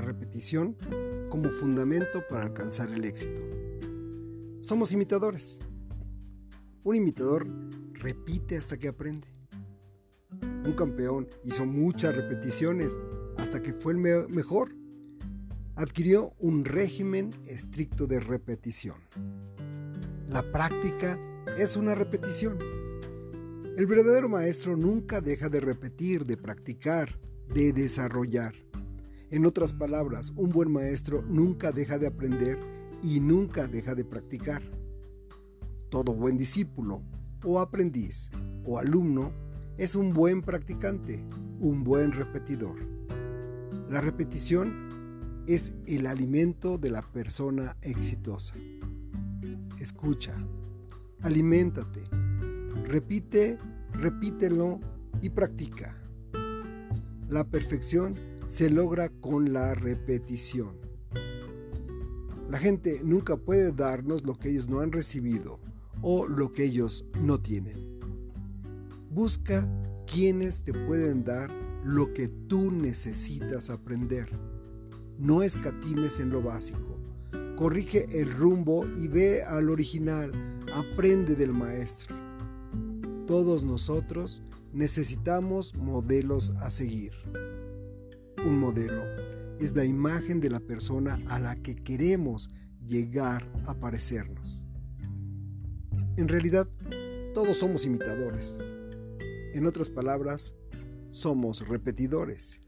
repetición como fundamento para alcanzar el éxito. Somos imitadores. Un imitador repite hasta que aprende. Un campeón hizo muchas repeticiones hasta que fue el mejor. Adquirió un régimen estricto de repetición. La práctica es una repetición. El verdadero maestro nunca deja de repetir, de practicar, de desarrollar. En otras palabras, un buen maestro nunca deja de aprender y nunca deja de practicar. Todo buen discípulo o aprendiz o alumno es un buen practicante, un buen repetidor. La repetición es el alimento de la persona exitosa. Escucha, aliméntate, repite, repítelo y practica. La perfección se logra con la repetición. La gente nunca puede darnos lo que ellos no han recibido o lo que ellos no tienen. Busca quienes te pueden dar lo que tú necesitas aprender. No escatimes en lo básico. Corrige el rumbo y ve al original. Aprende del maestro. Todos nosotros necesitamos modelos a seguir. Un modelo es la imagen de la persona a la que queremos llegar a parecernos. En realidad, todos somos imitadores. En otras palabras, somos repetidores.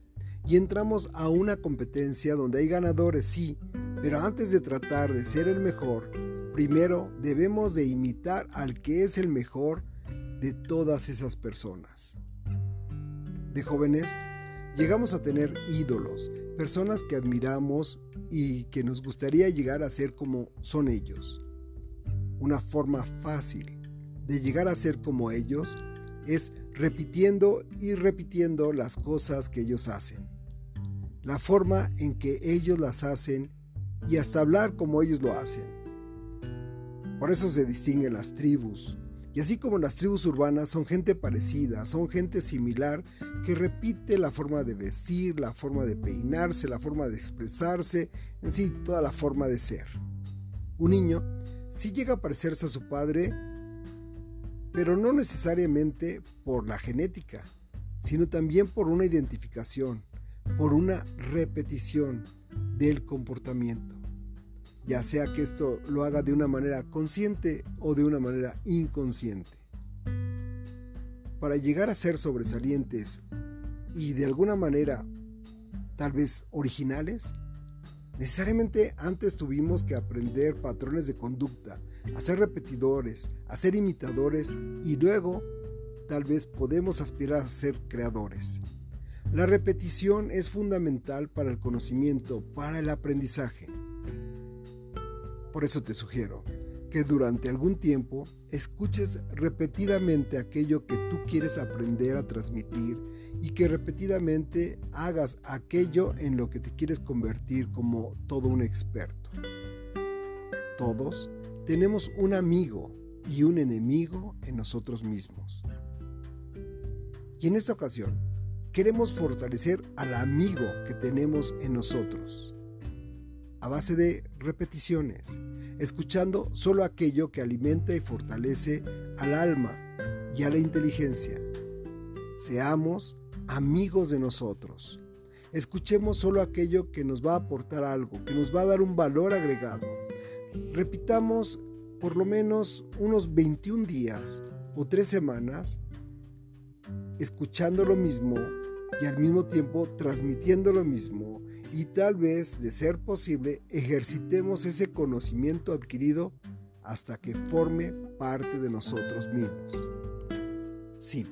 Y entramos a una competencia donde hay ganadores, sí, pero antes de tratar de ser el mejor, primero debemos de imitar al que es el mejor de todas esas personas. De jóvenes, llegamos a tener ídolos, personas que admiramos y que nos gustaría llegar a ser como son ellos. Una forma fácil de llegar a ser como ellos es repitiendo y repitiendo las cosas que ellos hacen. La forma en que ellos las hacen y hasta hablar como ellos lo hacen. Por eso se distinguen las tribus. Y así como las tribus urbanas son gente parecida, son gente similar que repite la forma de vestir, la forma de peinarse, la forma de expresarse, en sí toda la forma de ser. Un niño sí llega a parecerse a su padre, pero no necesariamente por la genética, sino también por una identificación, por una repetición del comportamiento, ya sea que esto lo haga de una manera consciente o de una manera inconsciente. Para llegar a ser sobresalientes y de alguna manera tal vez originales, Necesariamente antes tuvimos que aprender patrones de conducta, a ser repetidores, a ser imitadores y luego tal vez podemos aspirar a ser creadores. La repetición es fundamental para el conocimiento, para el aprendizaje. Por eso te sugiero que durante algún tiempo escuches repetidamente aquello que tú quieres aprender a transmitir y que repetidamente hagas aquello en lo que te quieres convertir como todo un experto. Todos tenemos un amigo y un enemigo en nosotros mismos. Y en esta ocasión queremos fortalecer al amigo que tenemos en nosotros a base de repeticiones, escuchando solo aquello que alimenta y fortalece al alma y a la inteligencia. Seamos amigos de nosotros. Escuchemos solo aquello que nos va a aportar algo, que nos va a dar un valor agregado. Repitamos por lo menos unos 21 días o 3 semanas escuchando lo mismo y al mismo tiempo transmitiendo lo mismo y tal vez, de ser posible, ejercitemos ese conocimiento adquirido hasta que forme parte de nosotros mismos. Sí,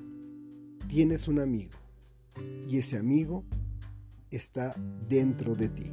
tienes un amigo y ese amigo está dentro de ti.